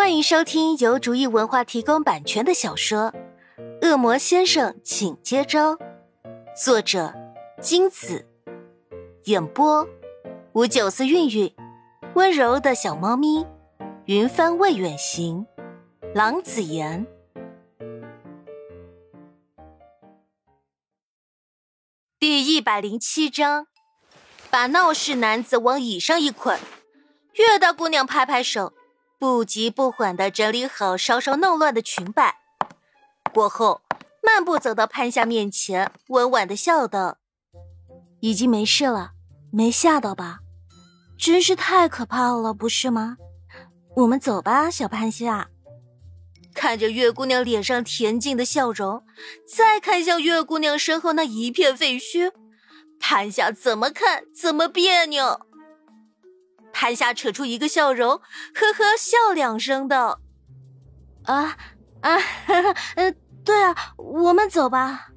欢迎收听由竹意文化提供版权的小说《恶魔先生，请接招》，作者金子，演播吴九思、韵韵，温柔的小猫咪，云帆未远行，郎子言。第一百零七章，把闹事男子往椅上一捆，月大姑娘拍拍手。不急不缓地整理好稍稍弄乱的裙摆，过后漫步走到潘夏面前，温婉地笑道：“已经没事了，没吓到吧？真是太可怕了，不是吗？我们走吧，小潘夏。”看着月姑娘脸上恬静的笑容，再看向月姑娘身后那一片废墟，潘夏怎么看怎么别扭。潘夏扯出一个笑容，呵呵笑两声道：“啊啊，呃，对啊，我们走吧。”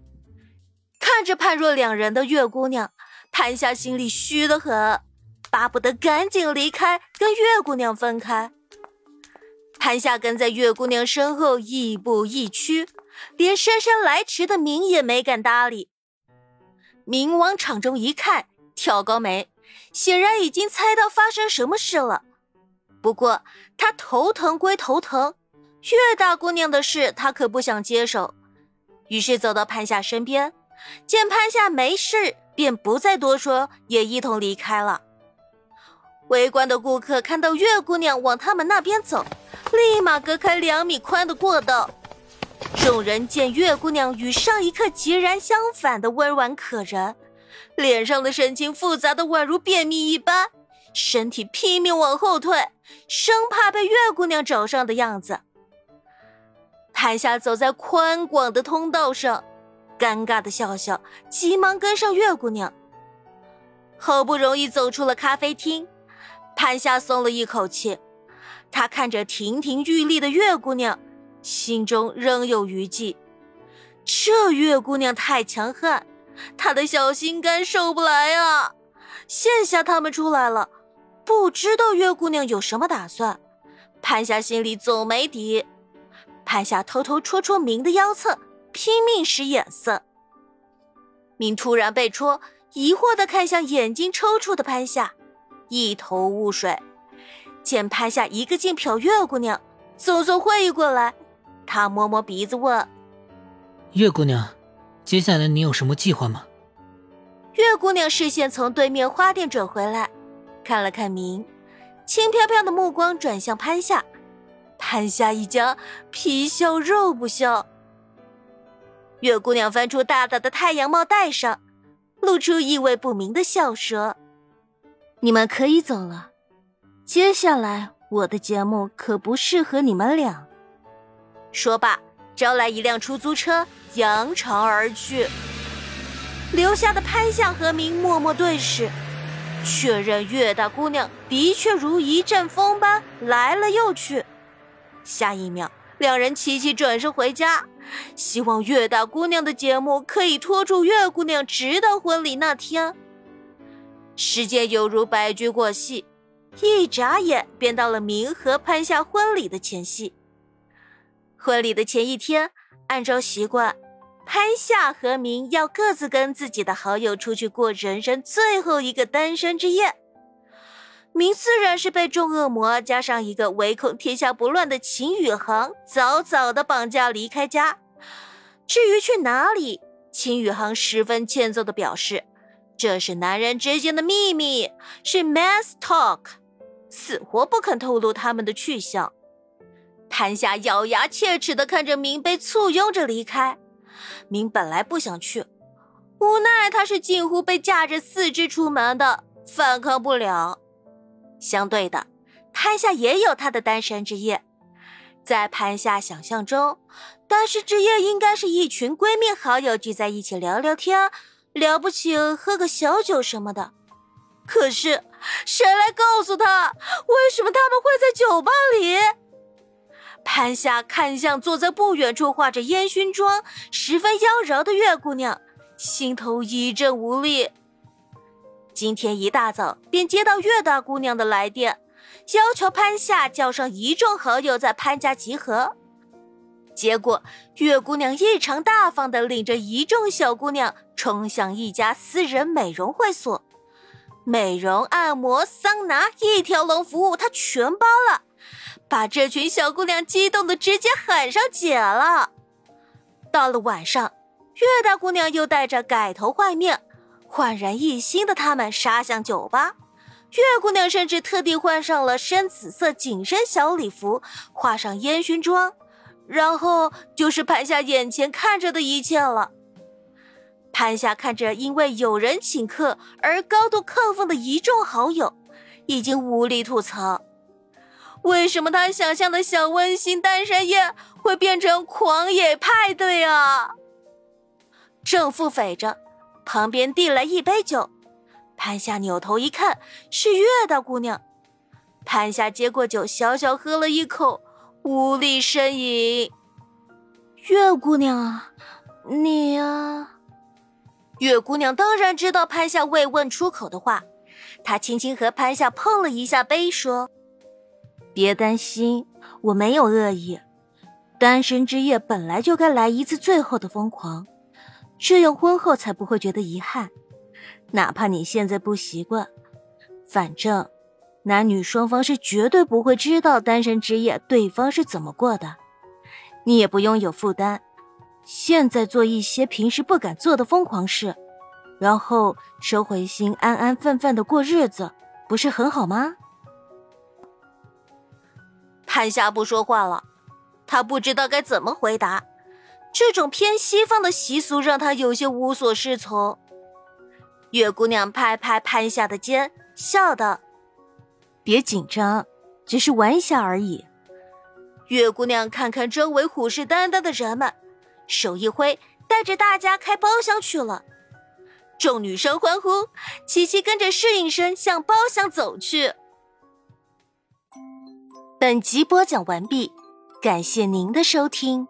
看着判若两人的月姑娘，潘夏心里虚得很，巴不得赶紧离开，跟月姑娘分开。潘夏跟在月姑娘身后，亦步亦趋，连姗姗来迟的明也没敢搭理。明往场中一看，挑高眉。显然已经猜到发生什么事了，不过他头疼归头疼，月大姑娘的事他可不想接手，于是走到潘夏身边，见潘夏没事，便不再多说，也一同离开了。围观的顾客看到月姑娘往他们那边走，立马隔开两米宽的过道。众人见月姑娘与上一刻截然相反的温婉可人。脸上的神情复杂的宛如便秘一般，身体拼命往后退，生怕被月姑娘找上的样子。潘夏走在宽广的通道上，尴尬的笑笑，急忙跟上月姑娘。好不容易走出了咖啡厅，潘夏松了一口气。他看着亭亭玉立的月姑娘，心中仍有余悸。这月姑娘太强悍。他的小心肝受不来啊！现下他们出来了，不知道月姑娘有什么打算。潘夏心里总没底。潘夏偷偷戳戳明的腰侧，拼命使眼色。明突然被戳，疑惑地看向眼睛抽搐的潘夏，一头雾水。见潘夏一个劲瞟月姑娘，总算会意过来。他摸摸鼻子问：“月姑娘。”接下来你有什么计划吗？月姑娘视线从对面花店转回来，看了看明，轻飘飘的目光转向潘夏，潘夏一僵，皮笑肉不笑。月姑娘翻出大大的太阳帽戴上，露出意味不明的笑说：“你们可以走了，接下来我的节目可不适合你们俩。”说罢。招来一辆出租车，扬长而去。留下的潘夏和明默默对视，确认月大姑娘的确如一阵风般来了又去。下一秒，两人齐齐转身回家，希望月大姑娘的节目可以拖住月姑娘直到婚礼那天。时间犹如白驹过隙，一眨眼便到了明和潘夏婚礼的前夕。婚礼的前一天，按照习惯，潘夏和明要各自跟自己的好友出去过人生最后一个单身之夜。明自然是被众恶魔加上一个唯恐天下不乱的秦宇航早早的绑架离开家。至于去哪里，秦宇航十分欠揍的表示，这是男人之间的秘密，是 man's talk，死活不肯透露他们的去向。潘夏咬牙切齿的看着明被簇拥着离开，明本来不想去，无奈他是近乎被架着四肢出门的，反抗不了。相对的，潘夏也有他的单身之夜，在潘夏想象中，单身之夜应该是一群闺蜜好友聚在一起聊聊天，了不起喝个小酒什么的。可是谁来告诉他，为什么他们会在酒吧里？潘夏看向坐在不远处化着烟熏妆、十分妖娆的月姑娘，心头一阵无力。今天一大早便接到月大姑娘的来电，要求潘夏叫上一众好友在潘家集合。结果，月姑娘异常大方的领着一众小姑娘冲向一家私人美容会所，美容、按摩、桑拿一条龙服务她全包了，把这群小姑娘激动的直接喊上姐了。到了晚上，月大姑娘又带着改头换面、焕然一新的她们杀向酒吧。月姑娘甚至特地换上了深紫色紧身小礼服，化上烟熏妆。然后就是盘下眼前看着的一切了。潘夏看着因为有人请客而高度亢奋的一众好友，已经无力吐槽。为什么他想象的小温馨单身夜会变成狂野派对啊？正腹诽着，旁边递来一杯酒，潘夏扭头一看，是月大姑娘。潘夏接过酒，小小喝了一口。无力呻吟，月姑娘啊，你啊。月姑娘当然知道潘夏未问出口的话，她轻轻和潘夏碰了一下杯，说：“别担心，我没有恶意。单身之夜本来就该来一次最后的疯狂，这样婚后才不会觉得遗憾。哪怕你现在不习惯，反正……”男女双方是绝对不会知道单身之夜对方是怎么过的，你也不用有负担。现在做一些平时不敢做的疯狂事，然后收回心，安安分分的过日子，不是很好吗？潘夏不说话了，他不知道该怎么回答。这种偏西方的习俗让他有些无所适从。月姑娘拍拍潘夏的肩，笑道。别紧张，只是玩一下而已。月姑娘看看周围虎视眈眈的人们，手一挥，带着大家开包厢去了。众女生欢呼，琪琪跟着侍应生向包厢走去。本集播讲完毕，感谢您的收听。